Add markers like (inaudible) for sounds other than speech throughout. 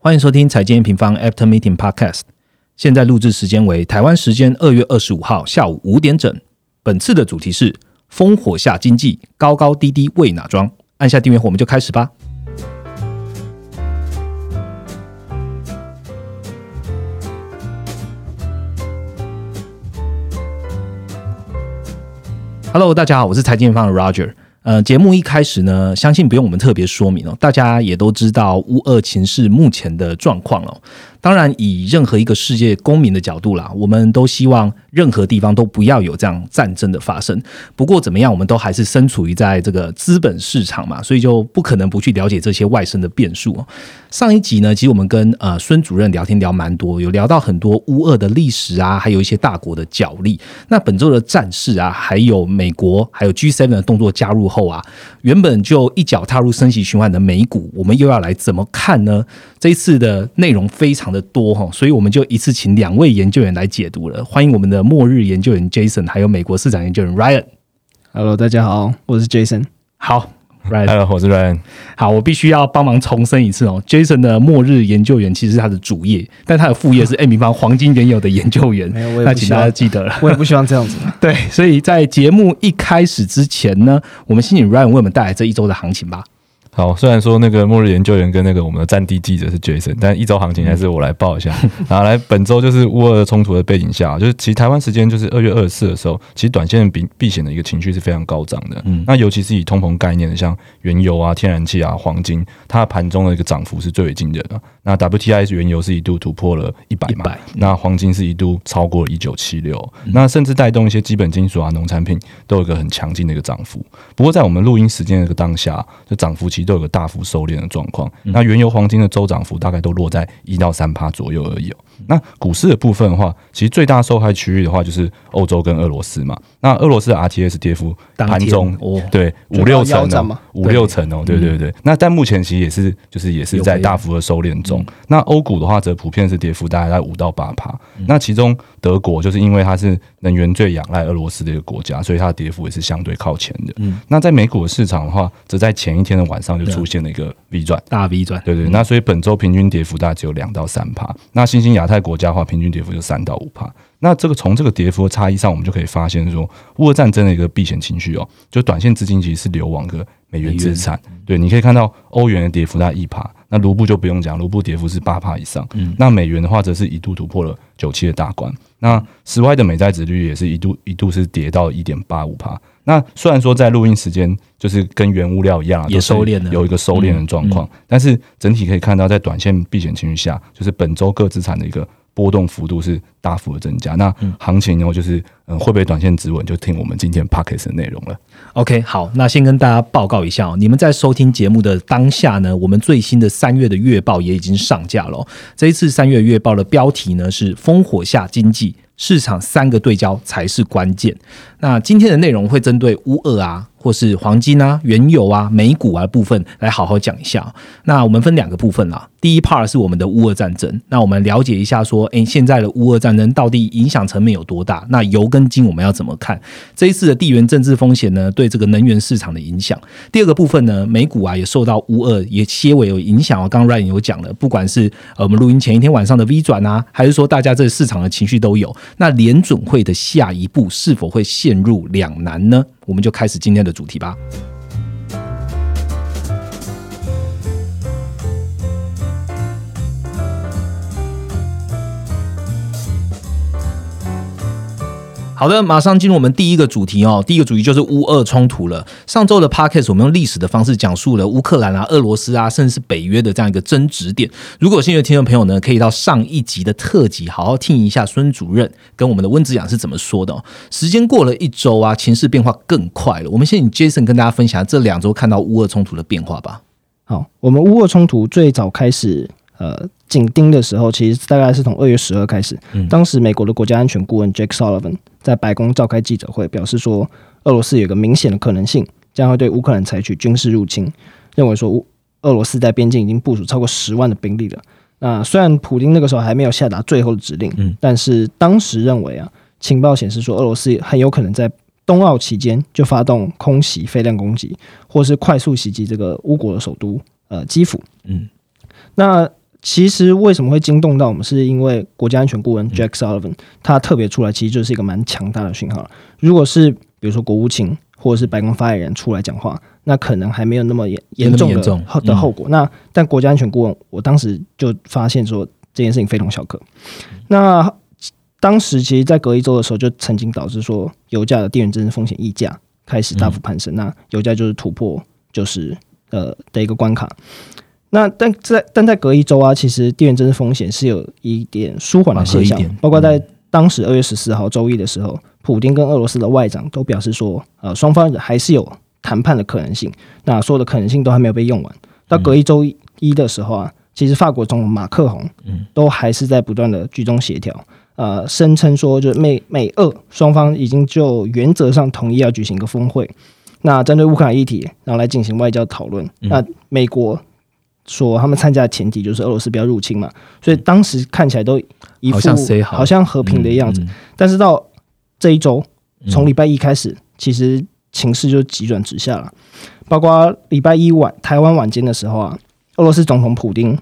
欢迎收听财经平方 After Meeting Podcast。现在录制时间为台湾时间二月二十五号下午五点整。本次的主题是“烽火下经济，高高低低为哪桩”。按下订阅后，我们就开始吧。Hello，大家好，我是财经方的 Roger。呃，节目一开始呢，相信不用我们特别说明哦，大家也都知道乌俄情势目前的状况哦。当然，以任何一个世界公民的角度啦，我们都希望任何地方都不要有这样战争的发生。不过怎么样，我们都还是身处于在这个资本市场嘛，所以就不可能不去了解这些外生的变数哦。上一集呢，其实我们跟呃孙主任聊天聊蛮多，有聊到很多乌俄的历史啊，还有一些大国的角力。那本周的战事啊，还有美国还有 G7 的动作加入后啊，原本就一脚踏入升级循环的美股，我们又要来怎么看呢？这一次的内容非常的多哈，所以我们就一次请两位研究员来解读了。欢迎我们的末日研究员 Jason，还有美国市场研究员 Ryan。Hello，大家好，我是 Jason。好，Ryan。Hello，我是 Ryan。好，我必须要帮忙重申一次哦，Jason 的末日研究员其实是他的主业，但他的副业是 A 平方黄金原有的研究员。没有，我也那请大家记得了。我也不希望这样子。(laughs) 对，所以在节目一开始之前呢，我们先请 Ryan 为我们带来这一周的行情吧。好，虽然说那个末日研究员跟那个我们的战地记者是 Jason，但一周行情还是我来报一下。(laughs) 然后来本周就是乌俄冲突的背景下，就是其实台湾时间就是二月二十四的时候，其实短线避避险的一个情绪是非常高涨的。嗯，那尤其是以通膨概念的，像原油啊、天然气啊、黄金，它盘中的一个涨幅是最为惊人的。那 WTI 原油是一度突破了一百嘛，那黄金是一度超过了一九七六，那甚至带动一些基本金属啊、农产品都有一个很强劲的一个涨幅。不过在我们录音时间的一个当下，就涨幅其实都有个大幅收敛的状况。那原油、黄金的周涨幅大概都落在一到三趴左右而已。那股市的部分的话，其实最大受害区域的话就是欧洲跟俄罗斯嘛。那俄罗斯的 RTS 跌幅盘中对五六成哦，五六成哦，对对对。那但目前其实也是就是也是在大幅的收敛中。那欧股的话则普遍是跌幅大概在五到八趴。那其中德国就是因为它是能源最仰赖俄罗斯的一个国家，所以它的跌幅也是相对靠前的。那在美股的市场的话，则在前一天的晚上就出现了一个 V 转，大 V 转。对对。那所以本周平均跌幅大概只有两到三趴。那新兴亚太国家的话，平均跌幅就三到五帕。那这个从这个跌幅的差异上，我们就可以发现说，乌俄战争的一个避险情绪哦，就短线资金其实是流往个美元资产。对，你可以看到欧元的跌幅在一帕，那卢布就不用讲，卢布跌幅是八帕以上。嗯，那美元的话，则是一度突破了九七的大关。那十外的美债值率也是一度一度是跌到一点八五帕。那虽然说在录音时间就是跟原物料一样，也收敛了，有一个收敛的状况，但是整体可以看到，在短线避险情绪下，就是本周各资产的一个。波动幅度是大幅的增加，那行情呢就是嗯会不会短线止稳，就听我们今天 p o c k e t 的内容了。OK，好，那先跟大家报告一下哦，你们在收听节目的当下呢，我们最新的三月的月报也已经上架了。这一次三月月报的标题呢是“烽火下经济市场三个对焦才是关键”。那今天的内容会针对乌二啊。或是黄金啊、原油啊、美股啊部分来好好讲一下。那我们分两个部分啦。第一 part 是我们的乌俄战争，那我们了解一下说，诶，现在的乌俄战争到底影响层面有多大？那油跟金我们要怎么看？这一次的地缘政治风险呢，对这个能源市场的影响。第二个部分呢，美股啊也受到乌俄也些微有影响啊。刚刚 Ryan 有讲了，不管是呃我们录音前一天晚上的 V 转啊，还是说大家这市场的情绪都有。那联准会的下一步是否会陷入两难呢？我们就开始今天的主题吧。好的，马上进入我们第一个主题哦。第一个主题就是乌俄冲突了。上周的 podcast 我们用历史的方式讲述了乌克兰啊、俄罗斯啊，甚至是北约的这样一个争执点。如果有兴趣的听众朋友呢，可以到上一集的特辑好好听一下孙主任跟我们的温子阳是怎么说的。时间过了一周啊，情势变化更快了。我们先请 Jason 跟大家分享这两周看到乌俄冲突的变化吧。好，我们乌俄冲突最早开始呃。紧盯的时候，其实大概是从二月十二开始。当时美国的国家安全顾问 Jake Sullivan 在白宫召开记者会，表示说，俄罗斯有个明显的可能性将会对乌克兰采取军事入侵，认为说乌俄罗斯在边境已经部署超过十万的兵力了。那虽然普京那个时候还没有下达最后的指令，但是当时认为啊，情报显示说，俄罗斯很有可能在冬奥期间就发动空袭、飞弹攻击，或是快速袭击这个乌国的首都呃基辅。嗯，那。其实为什么会惊动到我们，是因为国家安全顾问 Jack Sullivan 他特别出来，其实就是一个蛮强大的讯号。如果是比如说国务卿或者是白宫发言人出来讲话，那可能还没有那么严严重的后的后果。那但国家安全顾问，我当时就发现说这件事情非同小可。那当时其实，在隔一周的时候，就曾经导致说油价的电源政治风险溢价开始大幅攀升，那油价就是突破就是呃的一个关卡。那但在但在隔一周啊，其实地缘政治风险是有一点舒缓的现象，包括在当时二月十四号周一的时候，普京跟俄罗斯的外长都表示说，呃，双方还是有谈判的可能性。那所有的可能性都还没有被用完。到隔一周一的时候啊，其实法国总统马克宏都还是在不断的居中协调，呃，声称说，就是美美俄双方已经就原则上同意要举行一个峰会，那针对乌克兰议题，然后来进行外交讨论。那美国。说他们参加的前提就是俄罗斯不要入侵嘛，所以当时看起来都一副好像和平的样子。但是到这一周，从礼拜一开始，其实情势就急转直下了。包括礼拜一晚台湾晚间的时候啊，俄罗斯总统普京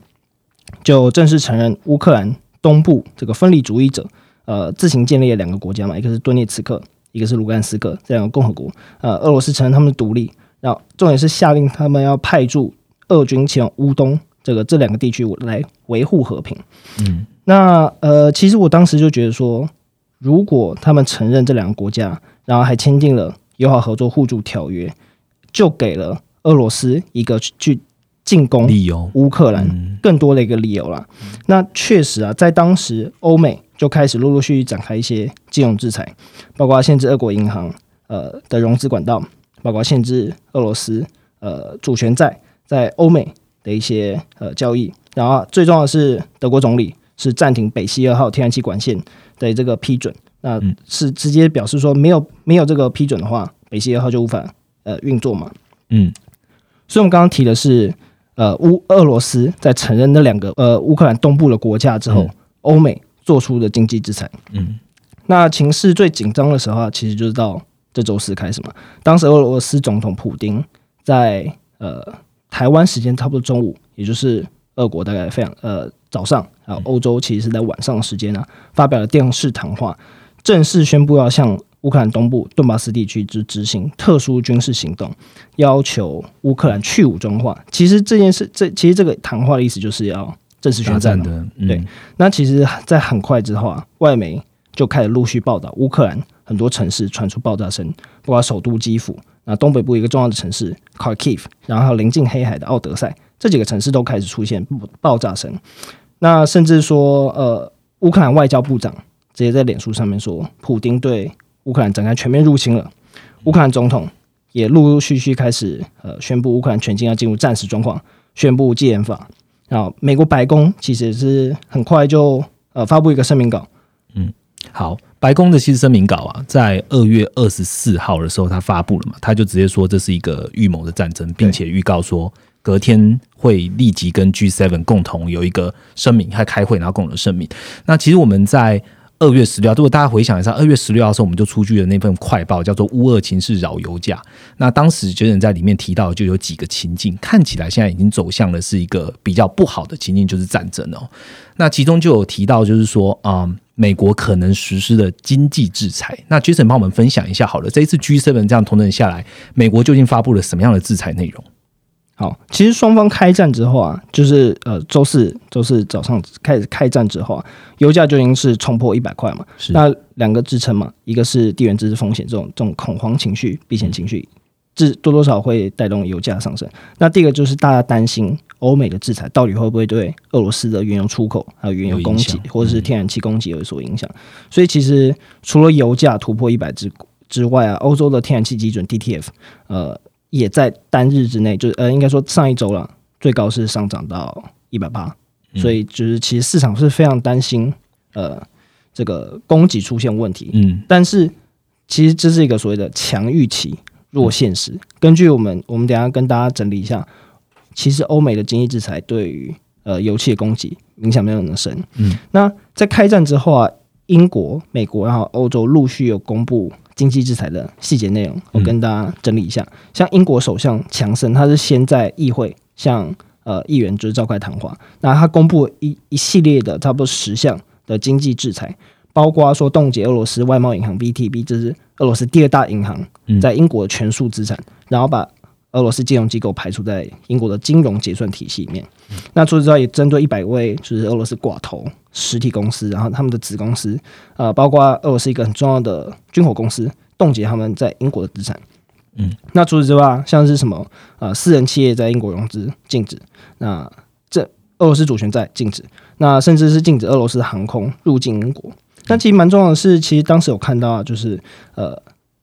就正式承认乌克兰东部这个分离主义者呃自行建立了两个国家嘛，一个是顿涅茨克，一个是卢甘斯克这两个共和国。呃，俄罗斯承认他们的独立，然后重点是下令他们要派驻。俄军前往乌东这个这两个地区来维护和平。嗯，那呃，其实我当时就觉得说，如果他们承认这两个国家，然后还签订了友好合作互助条约，就给了俄罗斯一个去进攻理由乌克兰更多的一个理由了。那确实啊，在当时欧美就开始陆陆续续展开一些金融制裁，包括限制俄国银行呃的融资管道，包括限制俄罗斯呃主权债。在欧美的一些呃交易，然后最重要的是德国总理是暂停北溪二号天然气管线的这个批准，那是直接表示说没有没有这个批准的话，北溪二号就无法呃运作嘛。嗯，所以我们刚刚提的是呃乌俄罗斯在承认那两个呃乌克兰东部的国家之后，欧美做出的经济制裁。嗯，那情势最紧张的时候，其实就是到这周四开始嘛。当时俄罗斯总统普京在呃。台湾时间差不多中午，也就是俄国大概非常呃早上，还有欧洲其实是在晚上的时间呢，发表了电视谈话，正式宣布要向乌克兰东部顿巴斯地区执执行特殊军事行动，要求乌克兰去武装化。其实这件事，这其实这个谈话的意思就是要正式宣战的。对，那其实，在很快之后啊，外媒就开始陆续报道乌克兰很多城市传出爆炸声，包括首都基辅。那东北部一个重要的城市 Kharkiv，然后临近黑海的奥德赛，这几个城市都开始出现爆炸声。那甚至说，呃，乌克兰外交部长直接在脸书上面说，普京对乌克兰展开全面入侵了。乌克兰总统也陆陆续续开始呃宣布乌克兰全境要进入战时状况，宣布戒严法。然后美国白宫其实是很快就呃发布一个声明稿。嗯，好。白宫的其实声明稿啊，在二月二十四号的时候，他发布了嘛，他就直接说这是一个预谋的战争，并且预告说隔天会立即跟 G Seven 共同有一个声明，还开会然后共同声明。那其实我们在二月十六号，如果大家回想一下，二月十六号的时候，我们就出具了那份快报，叫做《乌俄情势扰油价》。那当时觉得在里面提到就有几个情境，看起来现在已经走向了是一个比较不好的情境，就是战争哦。那其中就有提到，就是说啊。美国可能实施的经济制裁，那 Jason 帮我们分享一下好了。这一次 G7 这样同等下来，美国究竟发布了什么样的制裁内容？好，其实双方开战之后啊，就是呃周四周四早上开始开战之后啊，油价就已经是冲破一百块嘛。那两个支撑嘛，一个是地缘政治风险这种这种恐慌情绪、避险情绪，这多多少会带动油价上升。那第二个就是大家担心。欧美的制裁到底会不会对俄罗斯的原油出口还有原油供给或者是天然气供给有所影响？所以其实除了油价突破一百之之外啊，欧洲的天然气基准 DTF 呃也在单日之内，就是呃应该说上一周了，最高是上涨到一百八。所以就是其实市场是非常担心呃这个供给出现问题。嗯，但是其实这是一个所谓的强预期弱现实。根据我们我们等下跟大家整理一下。其实欧美的经济制裁对于呃油气的供给影响没有那么深。嗯，那在开战之后啊，英国、美国然后欧洲陆续有公布经济制裁的细节内容，我跟大家整理一下。像英国首相强森，他是先在议会向呃议员就是召开谈话，那他公布一一系列的差不多十项的经济制裁，包括说冻结俄罗斯外贸银行 VTB，这是俄罗斯第二大银行，在英国的全数资产，然后把俄罗斯金融机构排除在英国的金融结算体系里面。那除此之外，也针对一百位就是俄罗斯寡头实体公司，然后他们的子公司，呃，包括俄罗斯一个很重要的军火公司，冻结他们在英国的资产。嗯，那除此之外，像是什么呃私人企业在英国融资禁止，那这俄罗斯主权在禁止，那甚至是禁止俄罗斯航空入境英国。但其实蛮重要的是，其实当时有看到啊，就是呃。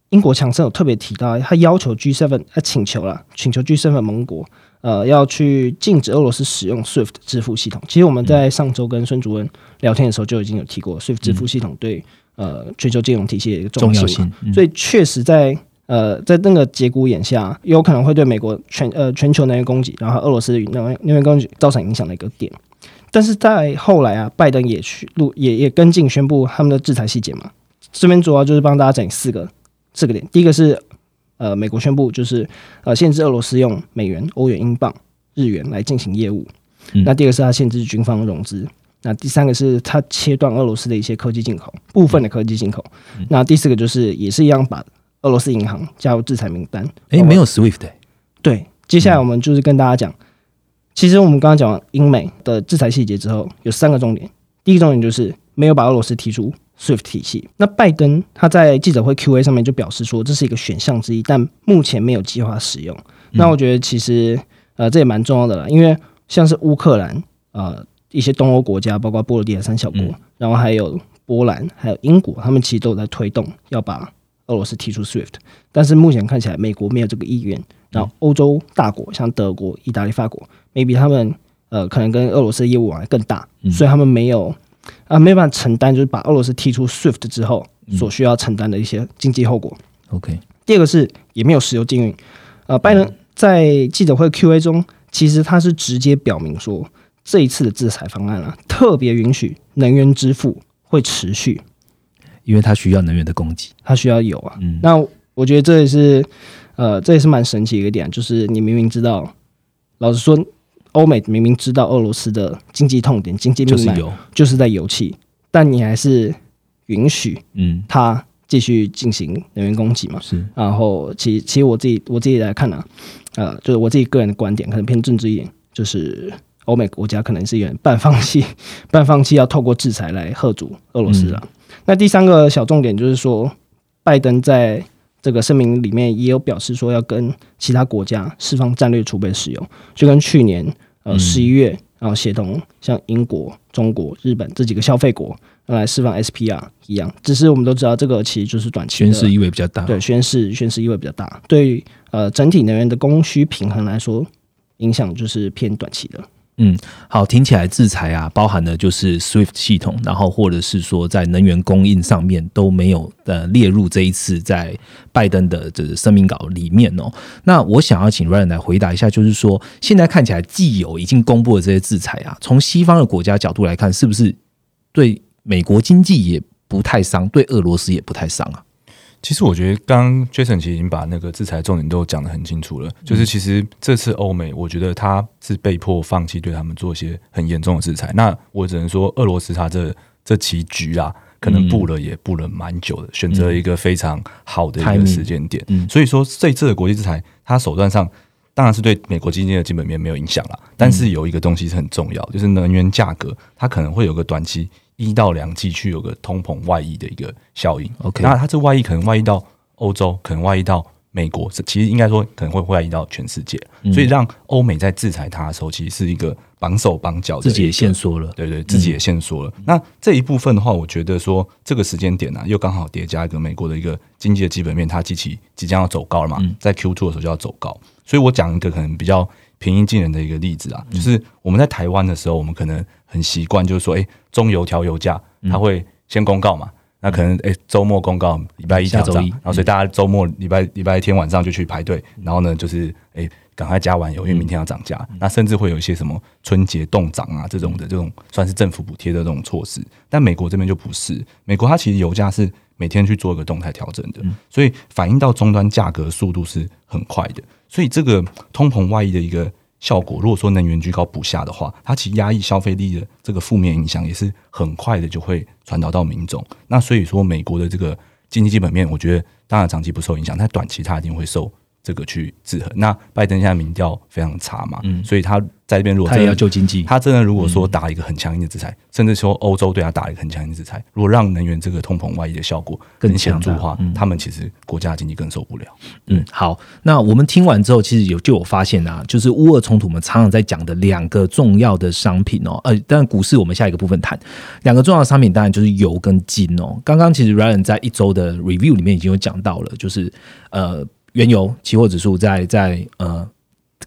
英国强生有特别提到，他要求 G7 他请求了，请求 G7 盟国呃要去禁止俄罗斯使用 SWIFT 支付系统。其实我们在上周跟孙主任聊天的时候就已经有提过 SWIFT 支付系统对呃全球金融体系的一个重要性，所以确实在呃在那个节骨眼下，有可能会对美国全呃全球能源供给，然后俄罗斯能源能源供给造成影响的一个点。但是在后来啊，拜登也去录也也跟进宣布他们的制裁细节嘛，这边主要就是帮大家整四个。四个点，第一个是呃，美国宣布就是呃，限制俄罗斯用美元、欧元、英镑、日元来进行业务。那第二个是它限制军方融资。那第三个是它切断俄罗斯的一些科技进口，部分的科技进口。那第四个就是也是一样把俄罗斯银行加入制裁名单。诶，没有 SWIFT。对，接下来我们就是跟大家讲，其实我们刚刚讲完英美的制裁细节之后，有三个重点。第一个重点就是没有把俄罗斯踢出。SWIFT 体系，那拜登他在记者会 Q&A 上面就表示说，这是一个选项之一，但目前没有计划使用。那我觉得其实呃这也蛮重要的啦，因为像是乌克兰呃一些东欧国家，包括波罗的海三小国，然后还有波兰，还有英国，他们其实都有在推动要把俄罗斯踢出 SWIFT，但是目前看起来美国没有这个意愿。然后欧洲大国像德国、意大利、法国，maybe 他们呃可能跟俄罗斯的业务往来更大，所以他们没有。啊，没办法承担，就是把俄罗斯踢出 SWIFT 之后所需要承担的一些经济后果。OK，第二个是也没有石油禁运。呃，拜登在记者会 Q&A 中，其实他是直接表明说，这一次的制裁方案啊，特别允许能源支付会持续，因为它需要能源的供给，它需要有啊。那我觉得这也是呃，这也是蛮神奇一个点，就是你明明知道，老实说。欧美明明知道俄罗斯的经济痛点、经济命脉就是在油气，但你还是允许嗯它继续进行能源供给嘛？是。然后，其其实我自己我自己来看呢，呃，就是我自己个人的观点，可能偏政治一点，就是欧美国家可能是有点半放弃、(laughs) 半放弃要透过制裁来吓阻俄罗斯啊。那第三个小重点就是说，拜登在这个声明里面也有表示说，要跟其他国家释放战略储备使用，就跟去年。呃，十一月，然后协同像英国、中国、日本这几个消费国来释放 SPR 一样，只是我们都知道这个其实就是短期宣示意味比较大，对，宣示宣示意味比较大，对呃整体能源的供需平衡来说，影响就是偏短期的。嗯，好，听起来制裁啊，包含的就是 SWIFT 系统，然后或者是说在能源供应上面都没有呃列入这一次在拜登的这个声明稿里面哦。那我想要请 Ryan 来回答一下，就是说现在看起来既有已经公布的这些制裁啊，从西方的国家角度来看，是不是对美国经济也不太伤，对俄罗斯也不太伤啊？其实我觉得，刚 Jason 其实已经把那个制裁重点都讲得很清楚了。就是其实这次欧美，我觉得他是被迫放弃对他们做一些很严重的制裁。那我只能说，俄罗斯他这这棋局啊，可能布了也布了蛮久的，选择一个非常好的一个时间点。所以说，这次的国际制裁，它手段上当然是对美国经济的基本面没有影响了。但是有一个东西是很重要，就是能源价格，它可能会有个短期。一到两季去有个通膨外溢的一个效应，OK，那它这外溢可能外溢到欧洲，可能外溢到美国，其实应该说可能会外溢到全世界，所以让欧美在制裁它的时候，其实是一个绑手绑脚，自己也限缩了，对对，自己也限缩了。那这一部分的话，我觉得说这个时间点呢，又刚好叠加一个美国的一个经济的基本面，它机器即将要走高了嘛，在 Q two 的时候就要走高，所以我讲一个可能比较平易近人的一个例子啊，就是我们在台湾的时候，我们可能很习惯，就是说，哎，中油调油价。它会先公告嘛？那可能哎，周末公告，礼拜一调涨，然后所以大家周末礼拜礼拜天晚上就去排队，然后呢，就是哎，赶快加完油，因为明天要涨价。那甚至会有一些什么春节冻涨啊这种的这种算是政府补贴的这种措施。但美国这边就不是，美国它其实油价是每天去做一个动态调整的，所以反映到终端价格速度是很快的。所以这个通膨外溢的一个。效果，如果说能源居高不下的话，它其实压抑消费力的这个负面影响也是很快的就会传导到民众。那所以说，美国的这个经济基本面，我觉得当然长期不受影响，但短期它一定会受。这个去制衡。那拜登现在民调非常差嘛，嗯，所以他在这边如果他也要救经济，他真的如果说打一个很强硬的制裁，甚至说欧洲对他打一个很强硬的制裁，如果让能源这个通膨外溢的效果更显著的话，他们其实国家经济更受不了。嗯，好，那我们听完之后，其实有就有发现啊，就是乌俄冲突，我们常常在讲的两个重要的商品哦，呃，但股市我们下一个部分谈两个重要的商品，当然就是油跟金哦。刚刚其实 Ryan 在一周的 review 里面已经有讲到了，就是呃。原油期货指数在在呃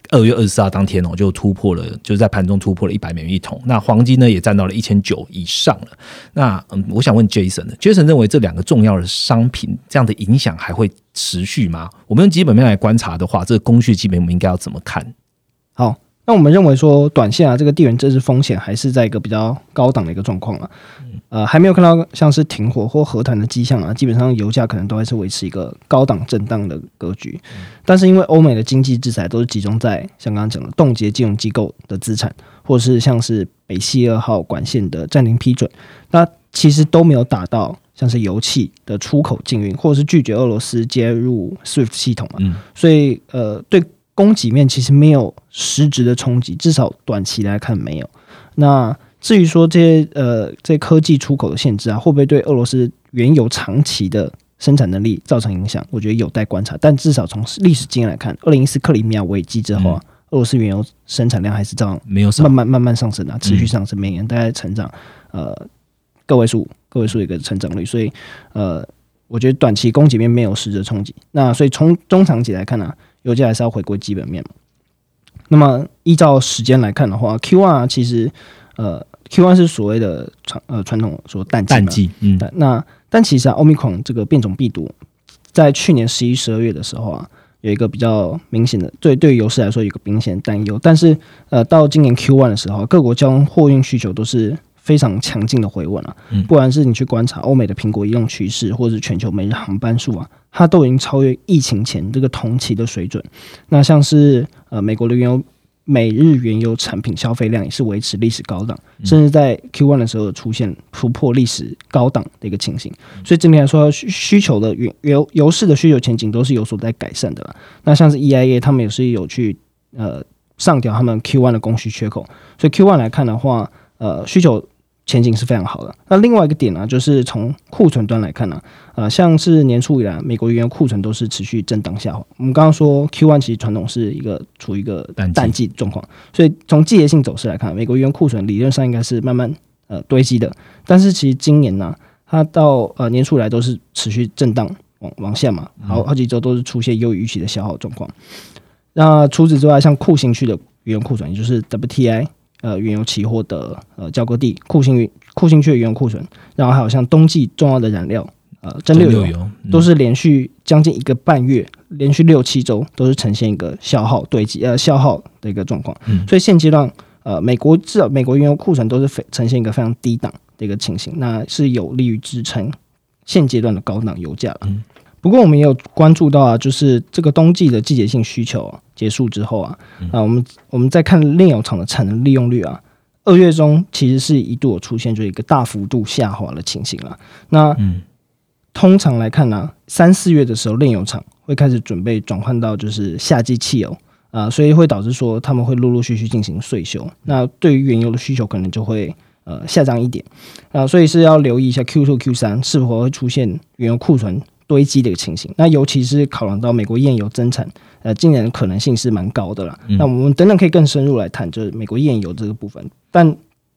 二月二十四号当天哦，就突破了，就是在盘中突破了一百美元一桶。那黄金呢也占到了一千九以上了。那嗯，我想问 Jason，Jason 认为这两个重要的商品这样的影响还会持续吗？我们用基本面来观察的话，这个供需基本面应该要怎么看？好。那我们认为说，短线啊，这个地缘政治风险还是在一个比较高档的一个状况啊，呃，还没有看到像是停火或和谈的迹象啊，基本上油价可能都还是维持一个高档震荡的格局。但是因为欧美的经济制裁都是集中在像刚刚讲的冻结金融机构的资产，或者是像是北溪二号管线的暂停批准，那其实都没有打到像是油气的出口禁运，或者是拒绝俄罗斯接入 SWIFT 系统嘛，所以呃，对。供给面其实没有实质的冲击，至少短期来看没有。那至于说这些呃这些科技出口的限制啊，会不会对俄罗斯原油长期的生产能力造成影响？我觉得有待观察。但至少从历史经验来看，二零一四克里米亚危机之后啊，俄罗斯原油生产量还是这样没有慢慢慢慢上升啊，持续上升，每年大概成长呃个位数个位数一个成长率。所以呃，我觉得短期供给面没有实质冲击。那所以从中长期来看呢？油价还是要回归基本面嘛？那么依照时间来看的话，Q one 其实呃，Q one 是所谓的传呃传统说淡季，淡季，嗯，那但其实啊，欧米孔这个变种病毒在去年十一、十二月的时候啊，有一个比较明显的对对于油市来说有个明显的担忧，但是呃，到今年 Q one 的时候，各国交通货运需求都是。非常强劲的回稳啊！不管是你去观察欧美的苹果移动趋势，或者是全球每日航班数啊，它都已经超越疫情前这个同期的水准。那像是呃美国的原油每日原油产品消费量也是维持历史高档，甚至在 Q one 的时候出现突破历史高档的一个情形。所以整体来说，需需求的原油油市的需求前景都是有所在改善的了。那像是 EIA 他们也是有去呃上调他们 Q one 的供需缺口，所以 Q one 来看的话，呃需求。前景是非常好的。那另外一个点呢，就是从库存端来看呢，呃，像是年初以来，美国原油库存都是持续震荡下滑。我们刚刚说 Q one 其实传统是一个处于一个淡季状况，所以从季节性走势来看，美国原油库存理论上应该是慢慢呃堆积的。但是其实今年呢，它到呃年初以来都是持续震荡往往下嘛，好好几周都是出现优于预期的消耗状况。那除此之外，像库欣区的原油库存，也就是 WTI。呃，原油期货的呃交割地库欣库欣区的原油库存，然后还有像冬季重要的燃料呃蒸馏油，都是连续将近一个半月，连续六七周都是呈现一个消耗堆积呃消耗的一个状况。所以现阶段呃美国至少美国原油库存都是非呈现一个非常低档的一个情形，那是有利于支撑现阶段的高档油价了。不过我们也有关注到啊，就是这个冬季的季节性需求啊结束之后啊，啊我们我们再看炼油厂的产能利用率啊，二月中其实是一度有出现就一个大幅度下滑的情形了。那通常来看呢，三四月的时候炼油厂会开始准备转换到就是夏季汽油啊，所以会导致说他们会陆陆续续进行税收，那对于原油的需求可能就会呃下降一点啊，所以是要留意一下 Q two Q 三是否会出现原油库存。堆积的一个情形，那尤其是考量到美国页岩油增产，呃，今年的可能性是蛮高的了。那我们等等可以更深入来谈，就是美国页岩油这个部分。但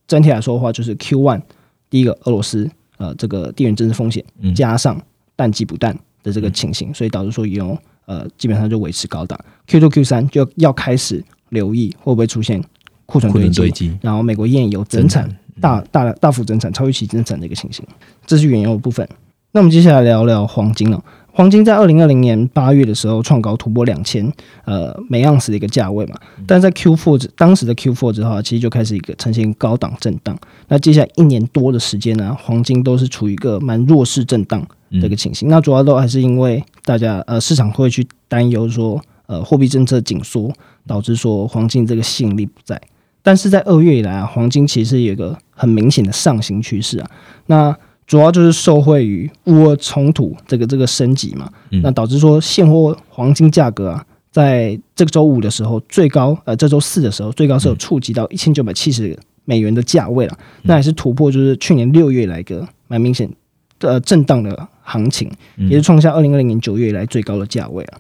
整体来说的话，就是 Q one 第一个俄罗斯呃这个地缘政治风险，加上淡季不淡的这个情形，所以导致说油呃基本上就维持高档。Q two Q 三就要开始留意会不会出现库存堆积，然后美国页岩油增产大大大幅增产，超预期增产的一个情形。这是原油的部分。那我们接下来聊聊黄金了。黄金在二零二零年八月的时候创高突破两千呃每盎司的一个价位嘛，但在 Q four 当时的 Q four 之后，其实就开始一个呈现高档震荡。那接下来一年多的时间呢，黄金都是处于一个蛮弱势震荡的一个情形。那主要都还是因为大家呃市场会去担忧说。呃货币政策紧缩，导致说黄金这个吸引力不在。但是在二月以来啊，黄金其实有一个很明显的上行趋势啊。那主要就是受惠于乌俄冲突这个这个升级嘛，那导致说现货黄金价格啊，在这个周五的时候最高，呃，这周四的时候最高是有触及到一千九百七十美元的价位了，那也是突破就是去年六月来个蛮明显的震荡的行情，也是创下二零二零年九月以来最高的价位啊。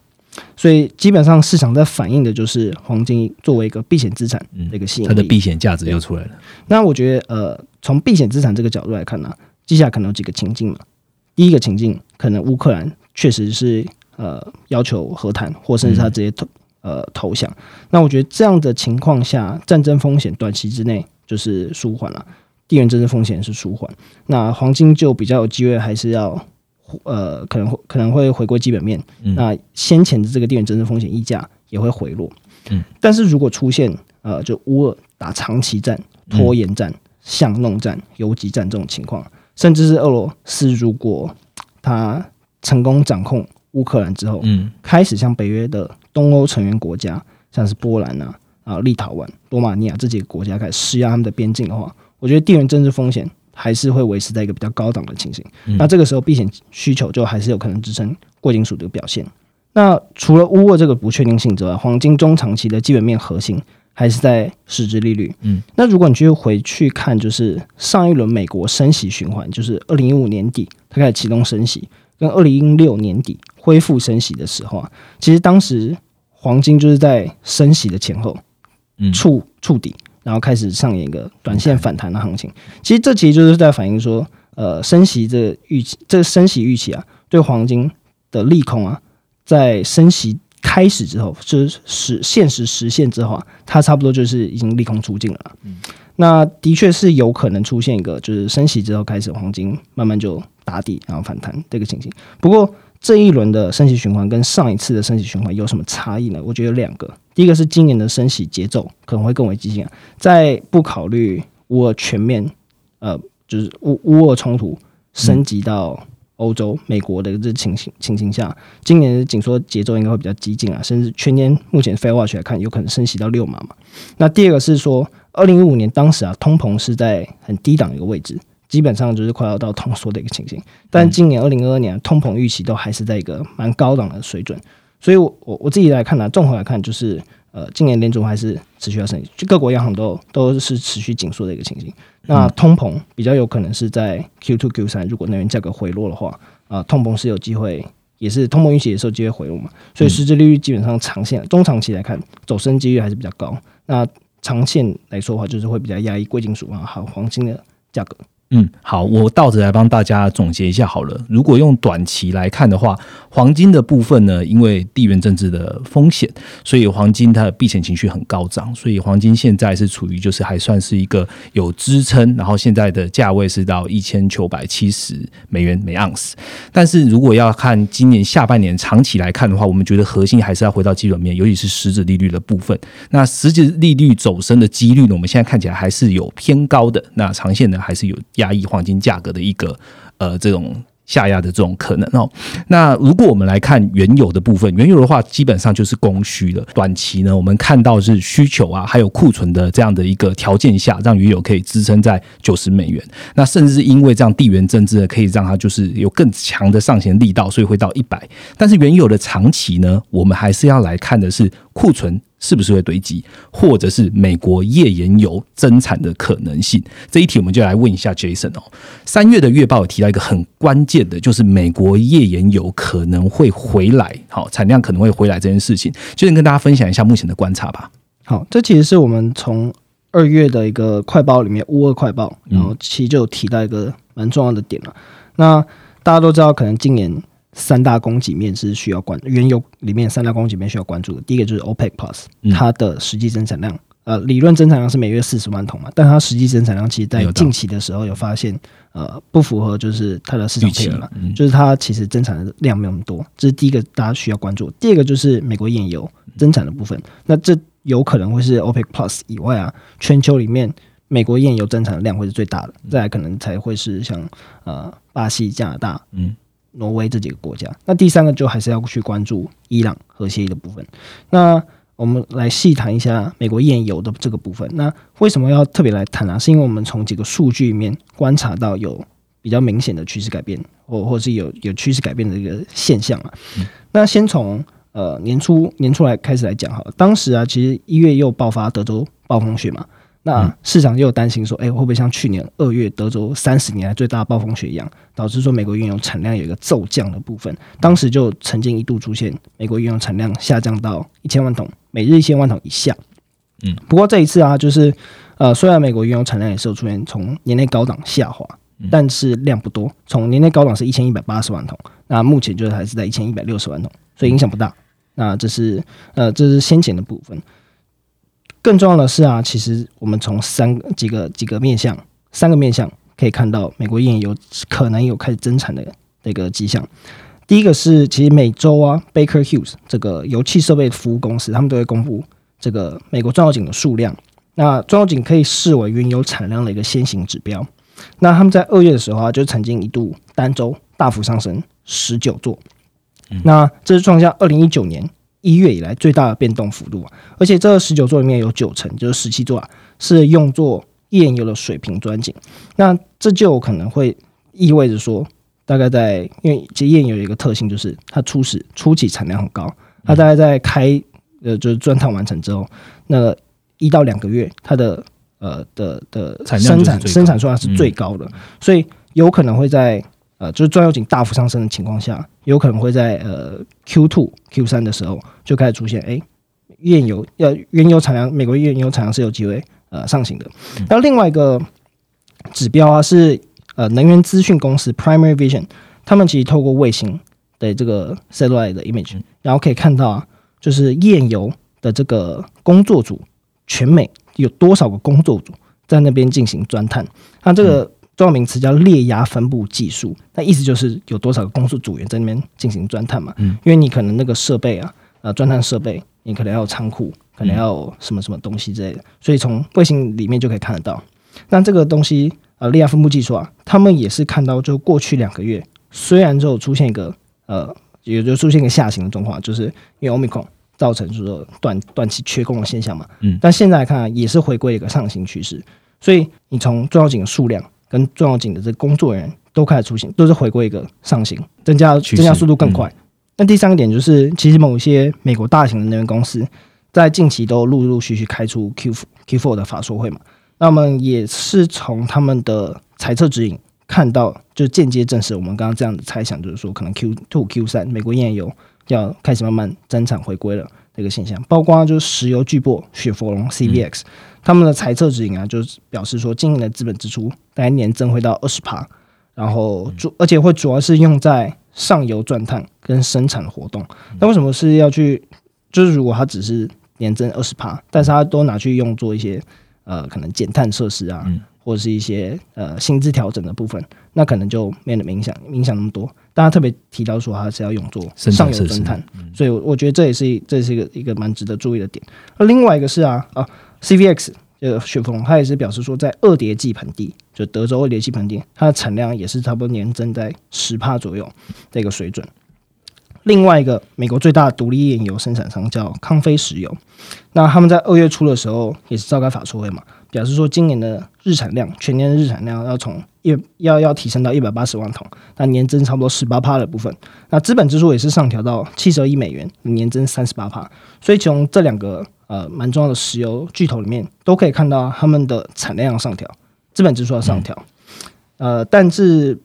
所以基本上市场在反映的就是黄金作为一个避险资产的一个吸引力，它的避险价值又出来了。那我觉得，呃，从避险资产这个角度来看呢。接下来可能有几个情境嘛？第一个情境，可能乌克兰确实是呃要求和谈，或甚至他直接投呃投降。那我觉得这样的情况下，战争风险短期之内就是舒缓了，地缘政治风险是舒缓。那黄金就比较有机会，还是要呃可能会可能会回归基本面。那先前的这个地缘政治风险溢价也会回落。嗯，但是如果出现呃就乌尔打长期战、拖延战、巷弄战、游击战这种情况。甚至是俄罗斯，如果他成功掌控乌克兰之后，嗯，开始向北约的东欧成员国家，像是波兰啊、啊立陶宛、罗马尼亚这几个国家开始施压他们的边境的话，我觉得地缘政治风险还是会维持在一个比较高档的情形。那这个时候避险需求就还是有可能支撑贵金属的表现。那除了乌俄这个不确定性之外，黄金中长期的基本面核心。还是在实质利率，嗯，那如果你继续回去看，就是上一轮美国升息循环，就是二零一五年底它开始启动升息，跟二零一六年底恢复升息的时候啊，其实当时黄金就是在升息的前后，嗯，触触底，然后开始上演一个短线反弹的行情。其实这其实就是在反映说，呃，升息这预期，这升息预期啊，对黄金的利空啊，在升息。开始之后，就是实现实实现之后啊，它差不多就是已经利空出尽了。嗯，那的确是有可能出现一个就是升息之后开始黄金慢慢就打底，然后反弹这个情形。不过这一轮的升息循环跟上一次的升息循环有什么差异呢？我觉得有两个。第一个是今年的升息节奏可能会更为激进，啊在不考虑乌俄全面呃，就是乌乌俄冲突升级到。欧洲、美国的这情形情形下，今年的紧缩节奏应该会比较激进啊，甚至全年目前 Fed Watch 来看，有可能升息到六码嘛。那第二个是说，二零一五年当时啊，通膨是在很低档的一个位置，基本上就是快要到通缩的一个情形。但今年二零二二年，通膨预期都还是在一个蛮高档的水准，所以，我我我自己来看呢，综合来看，就是呃，今年联储还是持续要升息，就各国央行都都是持续紧缩的一个情形。那通膨比较有可能是在 Q two Q 三，如果能源价格回落的话，啊，通膨是有机会，也是通膨预期也是有机会回落嘛。所以实质利率基本上长线、中长期来看，走升几率还是比较高。那长线来说的话，就是会比较压抑贵金属啊，还有黄金的价格。嗯，好，我倒着来帮大家总结一下好了。如果用短期来看的话，黄金的部分呢，因为地缘政治的风险，所以黄金它的避险情绪很高涨，所以黄金现在是处于就是还算是一个有支撑，然后现在的价位是到一千九百七十美元每盎司。但是如果要看今年下半年长期来看的话，我们觉得核心还是要回到基本面，尤其是实质利率的部分。那实质利率走升的几率呢，我们现在看起来还是有偏高的。那长线呢，还是有。压抑黄金价格的一个呃这种下压的这种可能哦。那如果我们来看原油的部分，原油的话基本上就是供需了。短期呢，我们看到是需求啊，还有库存的这样的一个条件下，让原油可以支撑在九十美元。那甚至是因为这样地缘政治呢可以让它就是有更强的上行力道，所以会到一百。但是原油的长期呢，我们还是要来看的是库存。是不是会堆积，或者是美国页岩油增产的可能性？这一题我们就来问一下 Jason 哦。三月的月报有提到一个很关键的，就是美国页岩油可能会回来，好，产量可能会回来这件事情，就能跟大家分享一下目前的观察吧。好，这其实是我们从二月的一个快报里面乌二快报，然后其实就有提到一个蛮重要的点了。那大家都知道，可能今年。三大供给面是需要关原油里面三大供给面需要关注的。第一个就是 OPEC Plus，它的实际增产量，呃，理论增产量是每月四十万桶嘛，但它实际增产量其实在近期的时候有发现，呃，不符合就是它的市场预期了，就是它其实增产的量没有那么多。这是第一个大家需要关注。第二个就是美国页岩油增产的部分，那这有可能会是 OPEC Plus 以外啊，全球里面美国页岩油增产的量会是最大的，再来可能才会是像呃巴西、加拿大，嗯。挪威这几个国家。那第三个就还是要去关注伊朗核协议的部分。那我们来细谈一下美国页油的这个部分。那为什么要特别来谈啊？是因为我们从几个数据里面观察到有比较明显的趋势改变，或或是有有趋势改变的一个现象啊。那先从呃年初年初来开始来讲哈，当时啊，其实一月又爆发德州暴风雪嘛。那市场又担心说，哎，会不会像去年二月德州三十年来最大的暴风雪一样，导致说美国原油产量有一个骤降的部分？当时就曾经一度出现美国原油产量下降到一千万桶，每日一千万桶以下。嗯，不过这一次啊，就是呃，虽然美国原油产量也是有出现从年内高档下滑，但是量不多，从年内高档是一千一百八十万桶，那目前就是还是在一千一百六十万桶，所以影响不大。那这是呃，这是先前的部分。更重要的是啊，其实我们从三个几个几个面向，三个面向可以看到，美国页岩油可能有开始增产的那个迹象。第一个是，其实每周啊，Baker Hughes 这个油气设备服务公司，他们都会公布这个美国钻油井的数量。那钻油井可以视为原油产量的一个先行指标。那他们在二月的时候啊，就曾经一度单周大幅上升十九座。那这是创下二零一九年。一月以来最大的变动幅度啊，而且这十九座里面有九成，就是十七座啊，是用作页油的水平钻井。那这就可能会意味着说，大概在因为其实页油有一个特性，就是它初始初期产量很高，它大概在开呃就是钻探完成之后，那一到两个月，它的呃的的生产生产数量是最高的，所以有可能会在。呃，就是钻油井大幅上升的情况下，有可能会在呃 Q two Q 三的时候就开始出现，哎，页油要原油产量，美国原油产量是有机会呃上行的。那另外一个指标啊，是呃能源资讯公司 Primary Vision，他们其实透过卫星的这个 satellite 的 image，然后可以看到啊，就是页油的这个工作组，全美有多少个工作组在那边进行钻探，那这个。重要名词叫裂压分布技术，那意思就是有多少个工作组员在那边进行钻探嘛？嗯，因为你可能那个设备啊，呃，钻探设备，你可能要有仓库，可能要有什么什么东西之类的，所以从卫星里面就可以看得到。那这个东西，呃，裂压分布技术啊，他们也是看到，就过去两个月，虽然就出现一个呃，也就出现一个下行的状况，就是因为 omicron 造成说短短期缺工的现象嘛。嗯，但现在来看，也是回归一个上行趋势。所以你从重要井的数量。跟重要井的这工作人员都开始出行，都是回归一个上行，增加增加速度更快。那第三个点就是，其实某些美国大型的能源公司在近期都陆陆续续开出 Q Q four 的法说会嘛，那我们也是从他们的猜测指引看到，就间接证实我们刚刚这样的猜想，就是说可能 Q two Q 三美国页油要开始慢慢增产回归了这个现象，包括就是石油巨擘雪佛龙 C V X。他们的财测指引啊，就是表示说，今年的资本支出大概年增会到二十帕，然后主而且会主要是用在上游钻探跟生产活动。那为什么是要去？就是如果它只是年增二十帕，但是它都拿去用做一些呃可能减碳设施啊，或者是一些呃薪资调整的部分，那可能就没那么影响影响那么多。大家特别提到说，它是要用作上游钻探，所以我觉得这也是这也是一个一个蛮值得注意的点。那另外一个是啊啊。CVX 这个雪佛龙，它也是表示说，在二叠纪盆地，就德州二叠纪盆地，它的产量也是差不多年增在十帕左右这个水准。另外一个美国最大独立页岩油生产商叫康菲石油，那他们在二月初的时候也是召开法说会嘛，表示说今年的日产量，全年的日产量要从一要要提升到一百八十万桶，那年增差不多十八帕的部分，那资本支出也是上调到七十二亿美元，年增三十八帕，所以从这两个。呃，蛮重要的石油巨头里面都可以看到他们的产量上调，资本支出要上调。呃，但是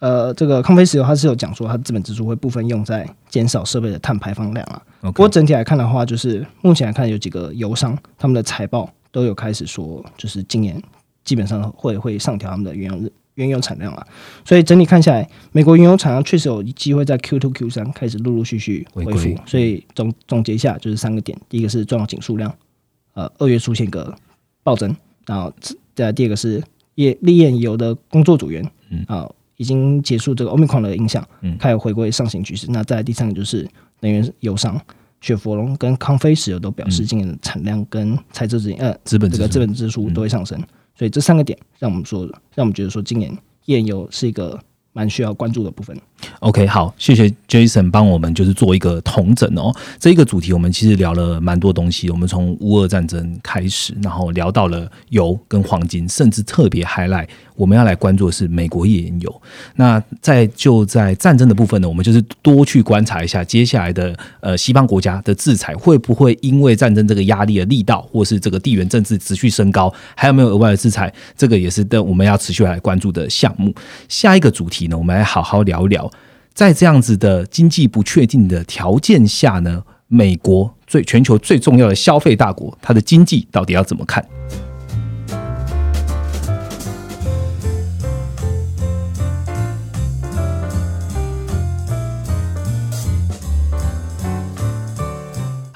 呃，这个康菲石油它是有讲说，它资本支出会部分用在减少设备的碳排放量啊。不过整体来看的话，就是目前来看有几个油商他们的财报都有开始说，就是今年基本上会会上调他们的原油原油产量啊，所以整体看下来，美国原油产量确实有机会在 Q two Q 三开始陆陆续续恢复。所以总总结一下，就是三个点：第一个是重要井数量，呃，二月出现个暴增；然后再第二个是页页岩油的工作组员，嗯啊，已经结束这个欧米 n 的影响，开始回归上行趋势。那再第三个就是能源油商雪佛龙跟康菲石油都表示今年的产量跟财政指引呃资本这个资本支出都会上升。所以这三个点让我们说，让我们觉得说，今年页油是一个蛮需要关注的部分。OK，好，谢谢 Jason 帮我们就是做一个同整哦。这一个主题我们其实聊了蛮多东西，我们从乌俄战争开始，然后聊到了油跟黄金，甚至特别 highlight 我们要来关注的是美国页岩油。那在就在战争的部分呢，我们就是多去观察一下接下来的呃西方国家的制裁会不会因为战争这个压力的力道，或是这个地缘政治持续升高，还有没有额外的制裁，这个也是的我们要持续来关注的项目。下一个主题呢，我们来好好聊一聊。在这样子的经济不确定的条件下呢，美国最全球最重要的消费大国，它的经济到底要怎么看？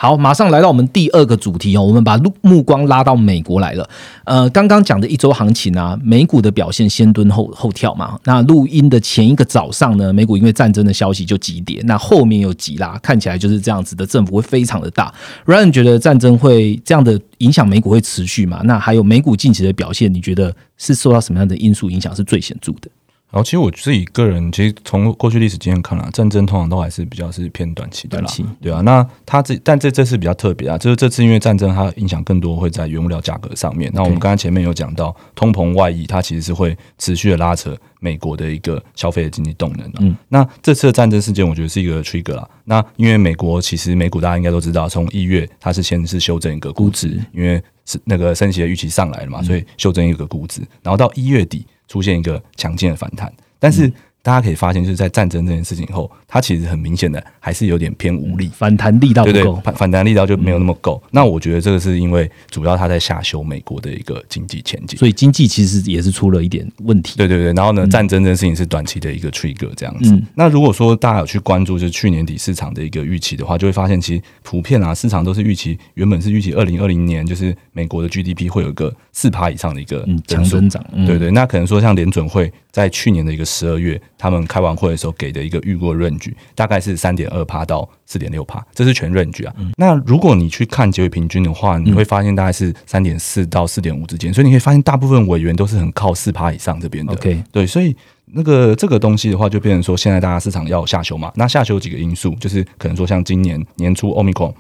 好，马上来到我们第二个主题哦，我们把目目光拉到美国来了。呃，刚刚讲的一周行情啊，美股的表现先蹲后后跳嘛。那录音的前一个早上呢，美股因为战争的消息就急跌，那后面又急拉，看起来就是这样子的，振幅会非常的大。Ryan 觉得战争会这样的影响美股会持续嘛？那还有美股近期的表现，你觉得是受到什么样的因素影响是最显著的？然后，其实我自己个人，其实从过去历史经验看啦，战争通常都还是比较是偏短期的啦短期，对啊。那它这，但这这次比较特别啊，就是这次因为战争，它影响更多会在原物料价格上面。那我们刚才前面有讲到，通膨外溢，它其实是会持续的拉扯美国的一个消费的经济动能、嗯，那这次的战争事件，我觉得是一个 trigger 啦。那因为美国其实美股大家应该都知道，从一月它是先是修正一个估值，因为是那个升息的预期上来了嘛，所以修正一个估值，然后到一月底出现一个强劲的反弹。但是大家可以发现，就是在战争这件事情后，它其实很明显的还是有点偏无力，反弹力道不对对够，，反反弹力道就没有那么够。那我觉得这个是因为主要它在下修美国的一个经济前景。所以经济其实也是出了一点问题。对对对，然后呢，战争这件事情是短期的一个 trigger 这样子。嗯那如果说大家有去关注就是去年底市场的一个预期的话，就会发现其实普遍啊，市场都是预期原本是预期二零二零年就是美国的 GDP 会有一个四趴以上的一个嗯，强增长，嗯、对对，那可能说像联准会在去年的一个十二月，他们开完会的时候给的一个预估 range 大概是三点二趴到四点六趴，这是全 range 啊。嗯那如果你去看结尾平均的话，你会发现大概是三点四到四点五之间，所以你可以发现大部分委员都是很靠四趴以上这边的。OK 对，所以。那个这个东西的话，就变成说，现在大家市场要下修嘛。那下修几个因素，就是可能说像今年年初 Omicron，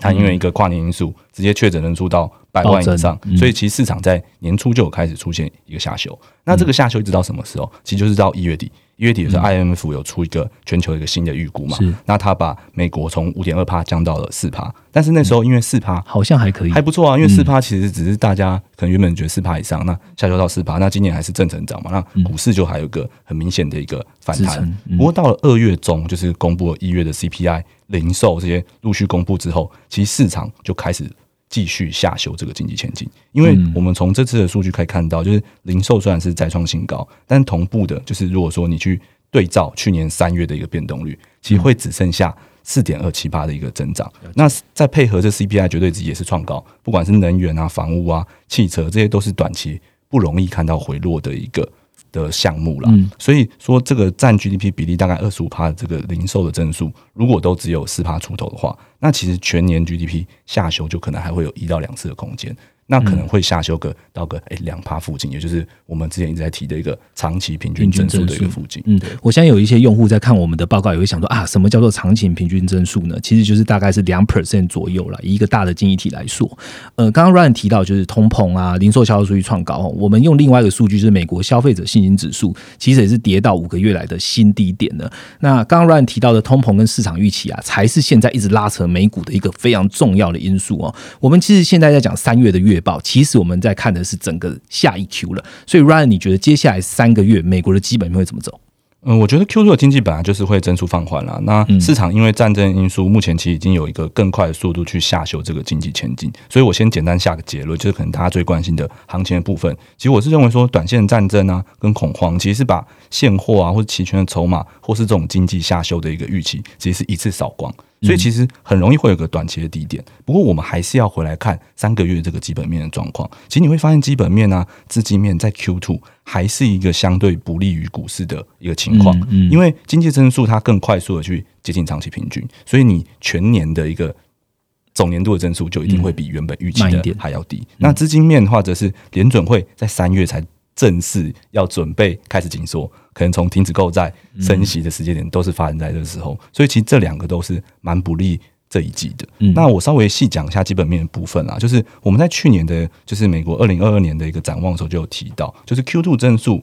它因为一个跨年因素，直接确诊人数到百万以上，嗯所以其实市场在年初就有开始出现一个下修。那这个下修一直到什么时候？其实就是到一月底。一月底的时候，IMF 有出一个全球的一个新的预估嘛是，那他把美国从五点二帕降到了四帕，但是那时候因为四帕好像还可以，还不错啊，因为四趴其实只是大家可能原本觉得四趴以上，那下修到四趴，那今年还是正成长嘛，那股市就还有一个很明显的一个反弹。嗯。不过到了二月中，就是公布了一月的 CPI、零售这些陆续公布之后，其实市场就开始。继续下修这个经济前景，因为我们从这次的数据可以看到，就是零售虽然是再创新高，但同步的就是如果说你去对照去年三月的一个变动率，其实会只剩下四点二七八的一个增长。那再配合这 CPI 绝对值也是创高，不管是能源啊、房屋啊、汽车，这些都是短期不容易看到回落的一个的项目了。嗯所以说这个占 GDP 比例大概二十五趴的这个零售的增速，如果都只有四趴出头的话，那其实全年 GDP 下修就可能还会有一到两次的空间。那可能会下修个到个诶两趴附近，也就是我们之前一直在提的一个长期平均增速的一个附近。嗯，我现在有一些用户在看我们的报告，也会想说啊，什么叫做长期平均增速呢？其实就是大概是两 percent 左右了。以一个大的经济体来说，呃，刚刚 Ryan 提到就是通膨啊，零售销售数据创高，我们用另外一个数据就是美国消费者信心指数，其实也是跌到五个月来的新低点了。那刚刚 Ryan 提到的通膨跟市场预期啊，才是现在一直拉扯美股的一个非常重要的因素哦。我们其实现在在讲三月的月报，其实我们在看的是整个下一 Q 了。所以 Ryan，你觉得接下来三个月美国的基本面会怎么走？嗯，我觉得 Q 2的经济本来就是会增速放缓了。那市场因为战争因素，目前其实已经有一个更快的速度去下修这个经济前景。所以我先简单下个结论，就是可能大家最关心的行情的部分。其实我是认为说，短线战争啊跟恐慌，其实是把现货啊或者期权的筹码，或是这种经济下修的一个预期，其实是一次扫光。所以其实很容易会有个短期的低点。不过我们还是要回来看三个月这个基本面的状况。其实你会发现，基本面啊、资金面在 Q two 还是一个相对不利于股市的一个情况，嗯嗯因为经济增速它更快速的去接近长期平均，所以你全年的一个。总年度的增速就一定会比原本预期的还要低。那资金面或者是联准会在三月才正式要准备开始紧缩，可能从停止购债、升息的时间点都是发生在这个时候，所以其实这两个都是蛮不利这一季的。那我稍微细讲一下基本面的部分啊，就是我们在去年的，就是美国二零二二年的一个展望的时候就有提到，就是 Q two 增速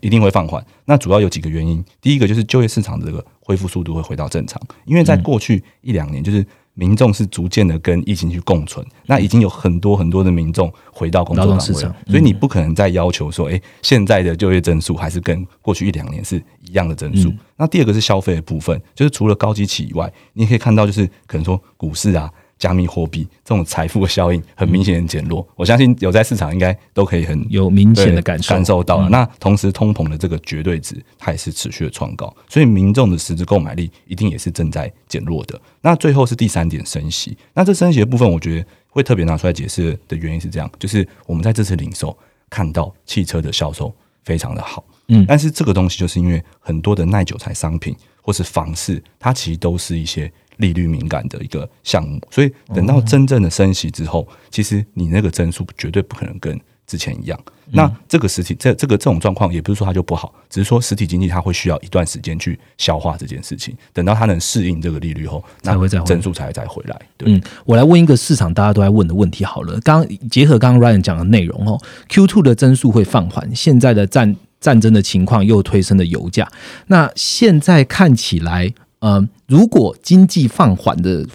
一定会放缓。那主要有几个原因，第一个就是就业市场的这个恢复速度会回到正常，因为在过去一两年就是。民众是逐渐的跟疫情去共存，那已经有很多很多的民众回到工作岗位，所以你不可能再要求说，哎，现在的就业增速还是跟过去一两年是一样的增速。那第二个是消费的部分，就是除了高基企以外，你也可以看到，就是可能说股市啊。加密货币这种财富的效应很明显的减弱，我相信有在市场应该都可以很有明显的感受感受到。那同时通膨的这个绝对值它也是持续的创高，所以民众的实质购买力一定也是正在减弱的。那最后是第三点升息，那这升息的部分，我觉得会特别拿出来解释的原因是这样，就是我们在这次零售看到汽车的销售非常的好，嗯，但是这个东西就是因为很多的耐久材商品或是房市，它其实都是一些。利率敏感的一个项目，所以等到真正的升息之后，其实你那个增速绝对不可能跟之前一样。那这个实体这这个这种状况，也不是说它就不好，只是说实体经济它会需要一段时间去消化这件事情。等到它能适应这个利率后，才会再增速才会再回来。嗯，我来问一个市场大家都在问的问题好了。刚结合刚刚 Ryan 讲的内容哦，Q two 的增速会放缓，现在的战战争的情况又推升了油价。那现在看起来。嗯，如果经济放缓的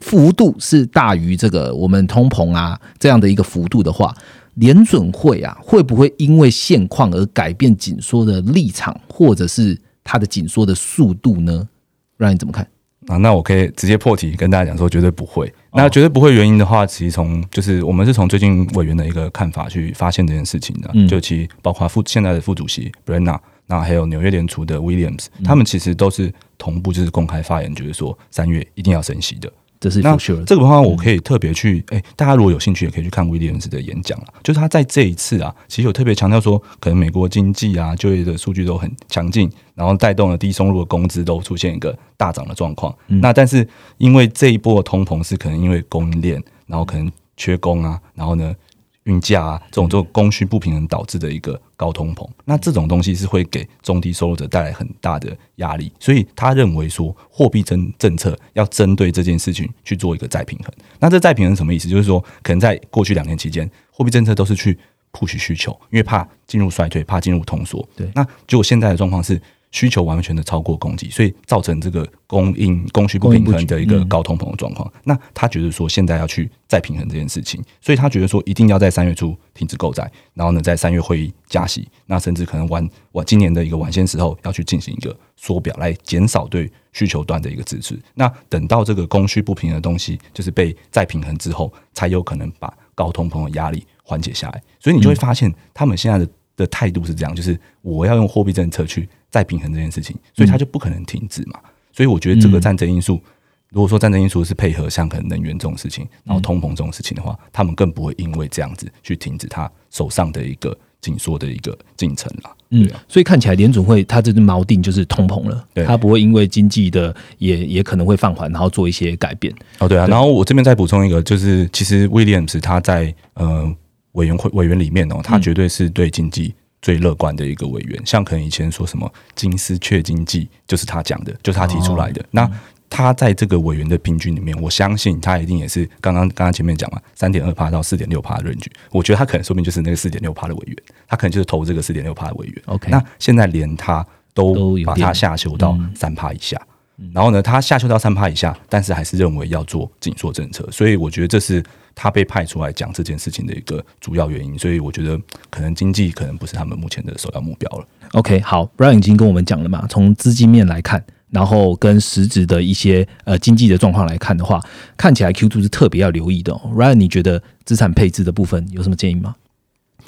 幅度是大于这个我们通膨啊这样的一个幅度的话，联准会啊会不会因为现况而改变紧缩的立场，或者是它的紧缩的速度呢？让你怎么看啊？那我可以直接破题跟大家讲说，绝对不会。那绝对不会原因的话，其实从就是我们是从最近委员的一个看法去发现这件事情的。就其实包括副现在的副主席 Brenna。那还有纽约联储的 Williams，他们其实都是同步就是公开发言，就是说三月一定要升息的。这是那这个话，我可以特别去哎，大家如果有兴趣，也可以去看 Williams 的演讲了。就是他在这一次啊，其实有特别强调说，可能美国经济啊，就业的数据都很强劲，然后带动了低收入的工资都出现一个大涨的状况。那但是因为这一波的通膨是可能因为供应链，然后可能缺工啊，然后呢？运价啊，这种这种供需不平衡导致的一个高通膨，那这种东西是会给中低收入者带来很大的压力，所以他认为说货币政政策要针对这件事情去做一个再平衡。那这再平衡什么意思？就是说，可能在过去两年期间，货币政策都是去 push 需求，因为怕进入衰退，怕进入通缩。对，那结果现在的状况是。需求完全的超过供给，所以造成这个供应供需不平衡的一个高通膨的状况。那他觉得说现在要去再平衡这件事情，所以他觉得说一定要在三月初停止购债，然后呢在三月会议加息，那甚至可能晚晚今年的一个晚些时候要去进行一个缩表，来减少对需求端的一个支持。那等到这个供需不平衡的东西就是被再平衡之后，才有可能把高通膨的压力缓解下来。所以你就会发现他们现在的的态度是这样，就是我要用货币政策去。再平衡这件事情，所以它就不可能停止嘛。所以我觉得这个战争因素，如果说战争因素是配合像可能能源这种事情，然后通膨这种事情的话，他们更不会因为这样子去停止他手上的一个紧缩的一个进程了。嗯，所以看起来联总会它这只锚定就是通膨了，它不会因为经济的也也可能会放缓，然后做一些改变。哦，对啊。然后我这边再补充一个，就是其实 Williams 他在呃委员会委员里面哦，他绝对是对经济。最乐观的一个委员，像可能以前说什么金丝雀经济，就是他讲的，就是他提出来的。那他在这个委员的平均里面，我相信他一定也是刚刚刚刚前面讲嘛，三点二趴到四点六趴的润据。我觉得他可能说明就是那个四点六趴的委员，他可能就是投这个四点六趴的委员。OK，那现在连他都把他下修到三趴以下。然后呢，他下修到三趴以下，但是还是认为要做紧缩政策，所以我觉得这是他被派出来讲这件事情的一个主要原因。所以我觉得可能经济可能不是他们目前的首要目标了。OK，好，Brian 已经跟我们讲了嘛，从资金面来看，然后跟实质的一些呃经济的状况来看的话，看起来 Q two 是特别要留意的。Brian，你觉得资产配置的部分有什么建议吗？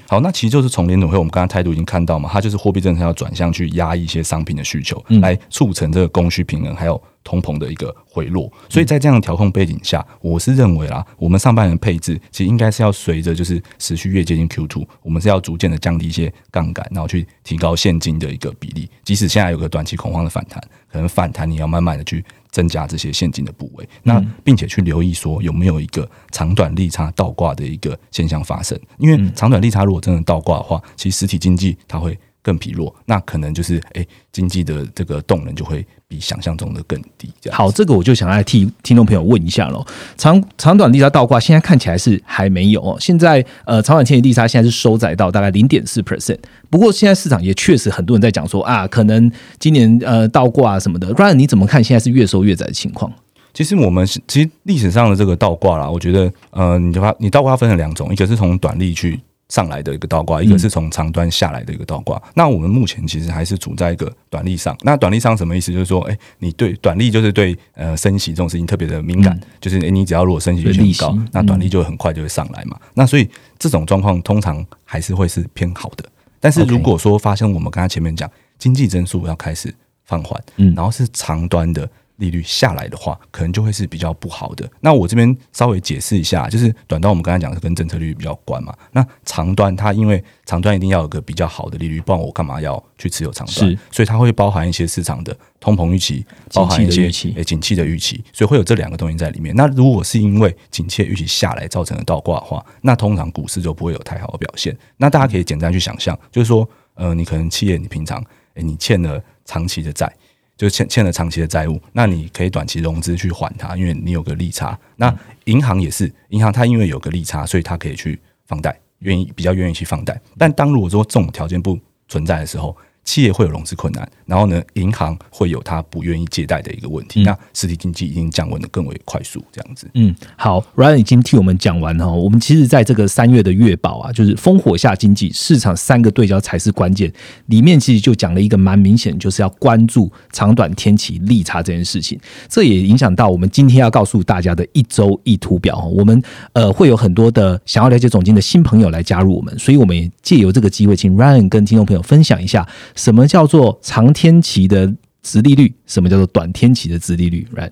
好，那其实就是从联总会，我们刚刚态度已经看到嘛，它就是货币政策要转向去压一些商品的需求，来促成这个供需平衡，还有通膨的一个回落。所以在这样的调控背景下，我是认为啦，我们上半年配置其实应该是要随着就是持续越接近 Q two，我们是要逐渐的降低一些杠杆，然后去提高现金的一个比例。即使现在有个短期恐慌的反弹，可能反弹你要慢慢的去。增加这些现金的部位，那并且去留意说有没有一个长短利差倒挂的一个现象发生，因为长短利差如果真的倒挂的话，其实实体经济它会更疲弱，那可能就是哎经济的这个动能就会比想象中的更低。这样好，这个我就想来替听众朋友问一下喽。长长短利差倒挂现在看起来是还没有哦。现在呃，长短天气利差现在是收窄到大概零点四 percent。不过现在市场也确实很多人在讲说啊，可能今年呃倒挂什么的。Ryan 你怎么看现在是越收越窄的情况？其实我们是其实历史上的这个倒挂啦，我觉得呃，你的话你倒挂分成两种，一个是从短利去。上来的一个倒挂，一个是从长端下来的一个倒挂。那我们目前其实还是处在一个短利上。那短利上什么意思？就是说，哎，你对短利就是对呃升息这种事情特别的敏感，就是你只要如果升息率很高，那短利就会很快就会上来嘛。那所以这种状况通常还是会是偏好的。但是如果说发生我们刚才前面讲经济增速要开始放缓，嗯，然后是长端的。利率下来的话，可能就会是比较不好的。那我这边稍微解释一下，就是短端我们刚才讲是跟政策利率比较关嘛。那长端它因为长端一定要有个比较好的利率，不然我干嘛要去持有长端？所以它会包含一些市场的通膨预期，包含一些诶景气的预期，所以会有这两个东西在里面。那如果是因为景气预期下来造成的倒挂的话，那通常股市就不会有太好的表现。那大家可以简单去想象，就是说，呃，你可能企业你平常诶你欠了长期的债。就欠欠了长期的债务，那你可以短期融资去还它，因为你有个利差。那银行也是，银行它因为有个利差，所以它可以去放贷，愿意比较愿意去放贷。但当如果说这种条件不存在的时候，企业会有融资困难，然后呢，银行会有他不愿意借贷的一个问题，那实体经济已经降温的更为快速，这样子。嗯，好，Ryan 已经替我们讲完哈。我们其实在这个三月的月报啊，就是烽火下经济市场三个对焦才是关键，里面其实就讲了一个蛮明显，就是要关注长短天气利差这件事情。这也影响到我们今天要告诉大家的一周一图表哈。我们呃会有很多的想要了解总经的新朋友来加入我们，所以我们也借由这个机会，请 Ryan 跟听众朋友分享一下。什么叫做长天期的殖利率？什么叫做短天期的殖利率？Right？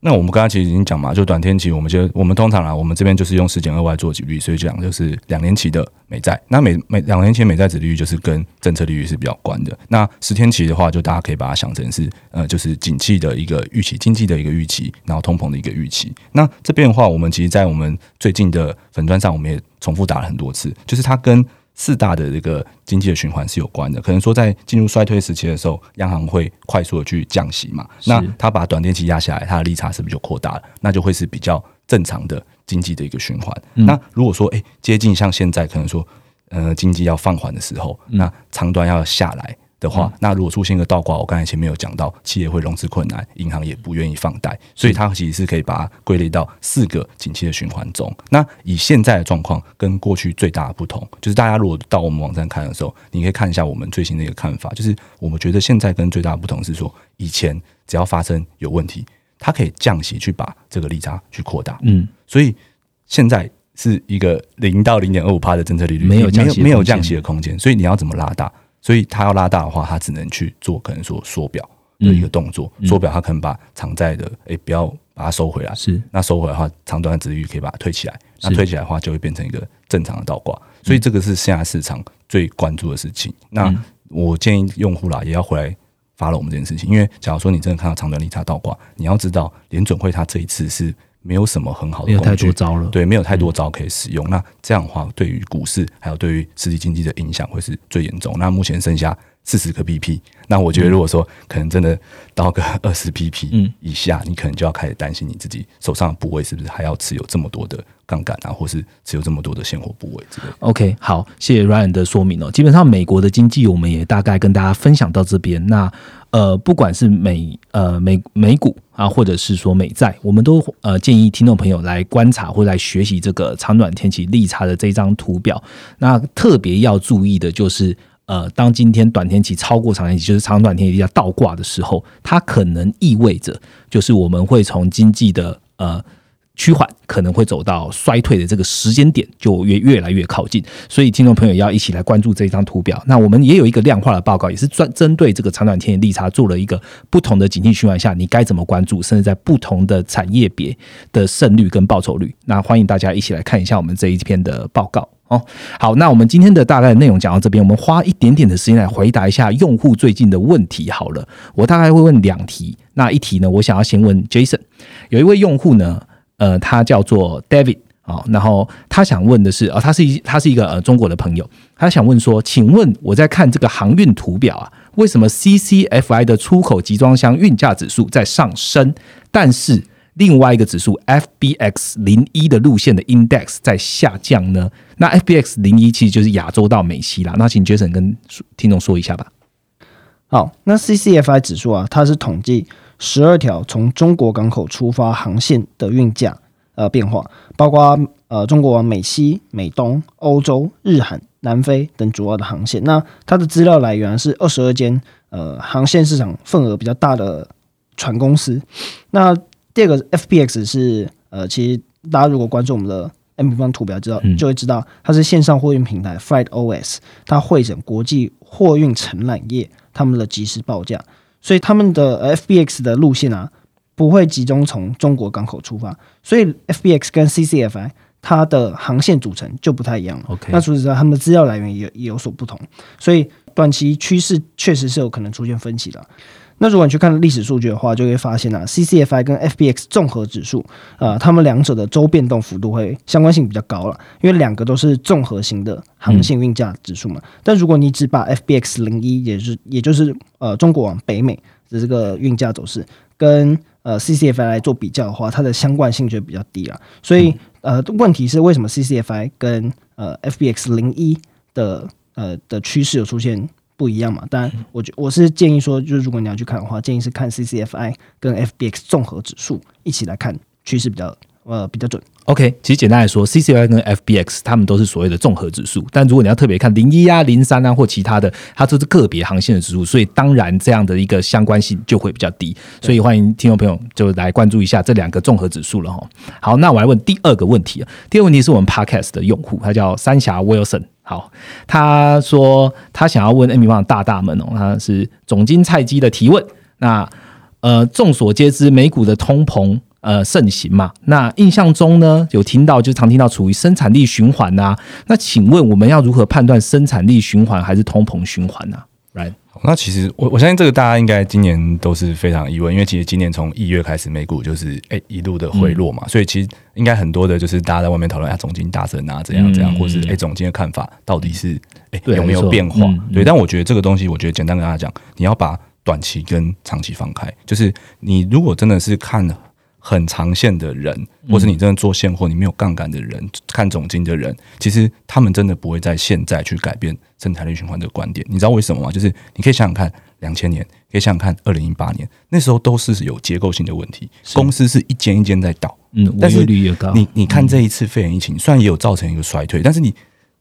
那我们刚刚其实已经讲嘛，就短天期，我们就我们通常啊，我们这边就是用十减二 Y 做举例，所以讲就是两年期的美债。那美美两年期美债殖利率就是跟政策利率是比较关的。那十天期的话，就大家可以把它想成是呃，就是景气的一个预期，经济的一个预期，然后通膨的一个预期。那这边的话，我们其实，在我们最近的粉砖上，我们也重复打了很多次，就是它跟四大的这个经济的循环是有关的，可能说在进入衰退时期的时候，央行会快速的去降息嘛，那它把短天期压下来，它的利差是不是就扩大了？那就会是比较正常的经济的一个循环。那如果说诶接近像现在可能说呃经济要放缓的时候，那长端要下来。的话，那如果出现一个倒挂，我刚才前面有讲到，企业会融资困难，银行也不愿意放贷，所以它其实是可以把它归类到四个景气的循环中。那以现在的状况跟过去最大的不同，就是大家如果到我们网站看的时候，你可以看一下我们最新的一个看法，就是我们觉得现在跟最大的不同是说，以前只要发生有问题，它可以降息去把这个利差去扩大，嗯，所以现在是一个零到零点二五帕的政策利率，没有降息，没有降息的空间，所以你要怎么拉大？所以它要拉大的话，它只能去做可能说缩表的一个动作。缩表，它可能把长债的诶不要把它收回来，是那收回来的话，长短的值率可以把它推起来。那推起来的话，就会变成一个正常的倒挂。所以这个是现在市场最关注的事情。那我建议用户啦也要回来发了我们这件事情，因为假如说你真的看到长短利差倒挂，你要知道联准会它这一次是。没有什么很好的工具，对，没有太多招可以使用。那这样的话，对于股市还有对于实体经济的影响会是最严重。那目前剩下四十个 BP，那我觉得如果说可能真的到个 (laughs) 二十 BP 以下，你可能就要开始担心你自己手上的部位是不是还要持有这么多的杠杆啊，或是持有这么多的现货部位之类。OK，好，谢谢 Ryan 的说明哦。基本上美国的经济我们也大概跟大家分享到这边。那呃，不管是美呃美美股啊，或者是说美债，我们都呃建议听众朋友来观察或来学习这个长短天气利差的这张图表。那特别要注意的就是，呃，当今天短天期超过长天期，就是长短天期要倒挂的时候，它可能意味着就是我们会从经济的呃。趋缓可能会走到衰退的这个时间点就越越来越靠近，所以听众朋友要一起来关注这张图表。那我们也有一个量化的报告，也是专针对这个长短天的利差做了一个不同的景气循环下，你该怎么关注，甚至在不同的产业别的胜率跟报酬率。那欢迎大家一起来看一下我们这一篇的报告哦。好，那我们今天的大概内容讲到这边，我们花一点点的时间来回答一下用户最近的问题。好了，我大概会问两题。那一题呢，我想要先问 Jason，有一位用户呢。呃，他叫做 David 好，然后他想问的是，啊，他是一他是一个呃中国的朋友，他想问说，请问我在看这个航运图表啊，为什么 CCFI 的出口集装箱运价指数在上升，但是另外一个指数 FBX 零一的路线的 index 在下降呢？那 FBX 零一其实就是亚洲到美西啦。那请 Jason 跟听众说一下吧。好，那 CCFI 指数啊，它是统计十二条从中国港口出发航线的运价。呃，变化包括呃，中国往美西、美东、欧洲、日韩、南非等主要的航线。那它的资料来源是二十二间呃航线市场份额比较大的船公司。那第二个 FBX 是呃，其实大家如果关注我们的 M 方图表，知道就会知道它是线上货运平台 Freight OS，它会诊国际货运承揽业他们的即时报价，所以他们的 FBX 的路线啊。不会集中从中国港口出发，所以 FBX 跟 CCFI 它的航线组成就不太一样了。OK，那除此之外，他们的资料来源也也有所不同，所以短期趋势确实是有可能出现分歧的。那如果你去看历史数据的话，就会发现啊，CCFI 跟 FBX 综合指数啊，它们两者的周变动幅度会相关性比较高了，因为两个都是综合型的航线运价指数嘛。但如果你只把 FBX 零一，也是也就是呃中国往北美的这个运价走势跟呃，CCFI 来做比较的话，它的相关性就比较低了。所以，呃，问题是为什么 CCFI 跟呃 FBX 零一的呃的趋势有出现不一样嘛？当然，我觉我是建议说，就是如果你要去看的话，建议是看 CCFI 跟 FBX 综合指数一起来看趋势比较。呃，比较准。OK，其实简单来说，CCI 跟 FBX 他们都是所谓的综合指数。但如果你要特别看零一啊、零三啊或其他的，它都是个别航线的指数，所以当然这样的一个相关性就会比较低。所以欢迎听众朋友就来关注一下这两个综合指数了哈。好，那我来问第二个问题啊。第二个问题是我们 Podcast 的用户，他叫三峡 Wilson。好，他说他想要问 M 方大大们哦，他是总经菜鸡的提问。那呃，众所皆知，美股的通膨。呃，盛行嘛？那印象中呢，有听到就常听到处于生产力循环呐。那请问我们要如何判断生产力循环还是通膨循环呢？Right？那其实我我相信这个大家应该今年都是非常疑问，因为其实今年从一月开始美股就是哎一路的回落嘛，所以其实应该很多的就是大家在外面讨论下总经大神啊怎样怎样，或是哎总经的看法到底是哎有没有变化？对，但我觉得这个东西，我觉得简单跟大家讲，你要把短期跟长期放开，就是你如果真的是看。很长线的人，或是你真的做现货，你没有杠杆的人，看总金的人，其实他们真的不会在现在去改变生产力循环这个观点。你知道为什么吗？就是你可以想想看，两千年，可以想想看，二零一八年那时候都是有结构性的问题，公司是一间一间在倒，嗯，但是率也高。你你看这一次肺炎疫情，虽然也有造成一个衰退，但是你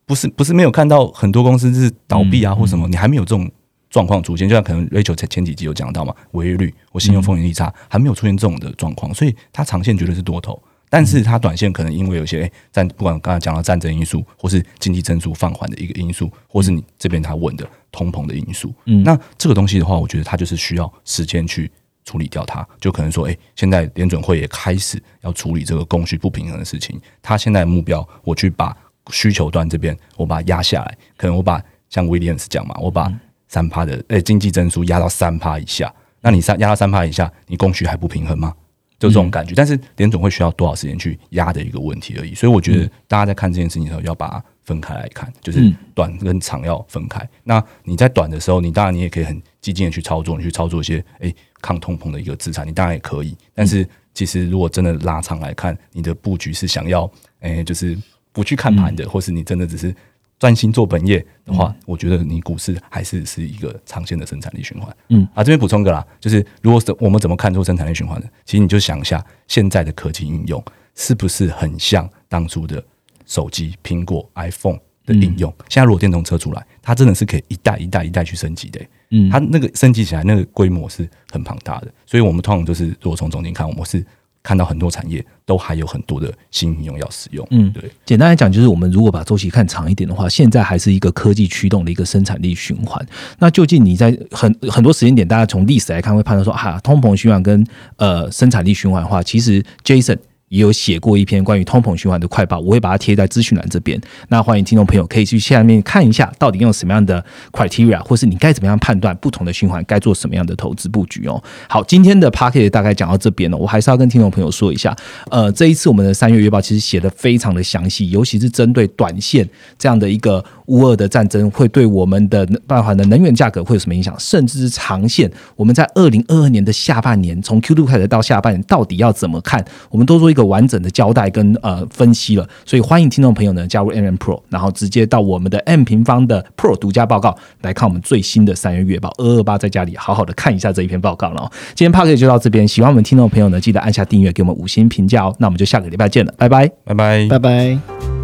不是不是没有看到很多公司是倒闭啊或什么，你还没有这种。状况出现，就像可能 Rachel 前前几集有讲到嘛，违约率或信用风险利差还没有出现这种的状况，所以它长线绝对是多头，但是它短线可能因为有些战，不管刚才讲到战争因素，或是经济增速放缓的一个因素，或是你这边他问的通膨的因素，嗯，那这个东西的话，我觉得它就是需要时间去处理掉它，就可能说，哎，现在联准会也开始要处理这个供需不平衡的事情，它现在目标，我去把需求端这边我把它压下来，可能我把像 Williams 讲嘛，我把三趴的诶，经济增速压到三趴以下，那你三压到三趴以下，你供需还不平衡吗？就这种感觉。但是联总会需要多少时间去压的一个问题而已。所以我觉得大家在看这件事情的时候，要把它分开来看，就是短跟长要分开。那你在短的时候，你当然你也可以很激进的去操作，你去操作一些诶抗通膨的一个资产，你当然也可以。但是其实如果真的拉长来看，你的布局是想要诶，就是不去看盘的，或是你真的只是。专心做本业的话，我觉得你股市还是是一个长线的生产力循环。嗯，啊，这边补充个啦，就是如果是我们怎么看出生产力循环呢？其实你就想一下，现在的科技应用是不是很像当初的手机苹果 iPhone 的应用？现在如果电动车出来，它真的是可以一代一代一代去升级的。嗯，它那个升级起来那个规模是很庞大的。所以我们通常就是如果从中间看，我们是。看到很多产业都还有很多的新应用要使用。嗯，对。简单来讲，就是我们如果把周期看长一点的话，现在还是一个科技驱动的一个生产力循环。那究竟你在很很多时间点，大家从历史来看会判断说，哈，通膨循环跟呃生产力循环的话，其实 Jason 也有写过一篇关于通膨循环的快报，我会把它贴在资讯栏这边。那欢迎听众朋友可以去下面看一下，到底用什么样的 criteria，或是你该怎么样判断不同的循环该做什么样的投资布局哦。好，今天的 p a c k e t 大概讲到这边了，我还是要跟听众朋友说一下，呃，这一次我们的三月月报其实写的非常的详细，尤其是针对短线这样的一个乌俄的战争会对我们的办法的能源价格会有什么影响，甚至是长线，我们在二零二二年的下半年，从 Q 二开始到下半年，到底要怎么看，我们都做一个完整的交代跟呃分析了，所以欢迎听众朋友呢加入 M M Pro，然后直接到我们的 M 平方的 Pro 独家报告来看我们最新的三月月报，二二八在家里好好的看一下这一篇报告了哦。今天 p a r k 就到这边，喜欢我们听众朋友呢，记得按下订阅，给我们五星评价哦。那我们就下个礼拜见了，拜拜。拜拜。拜拜。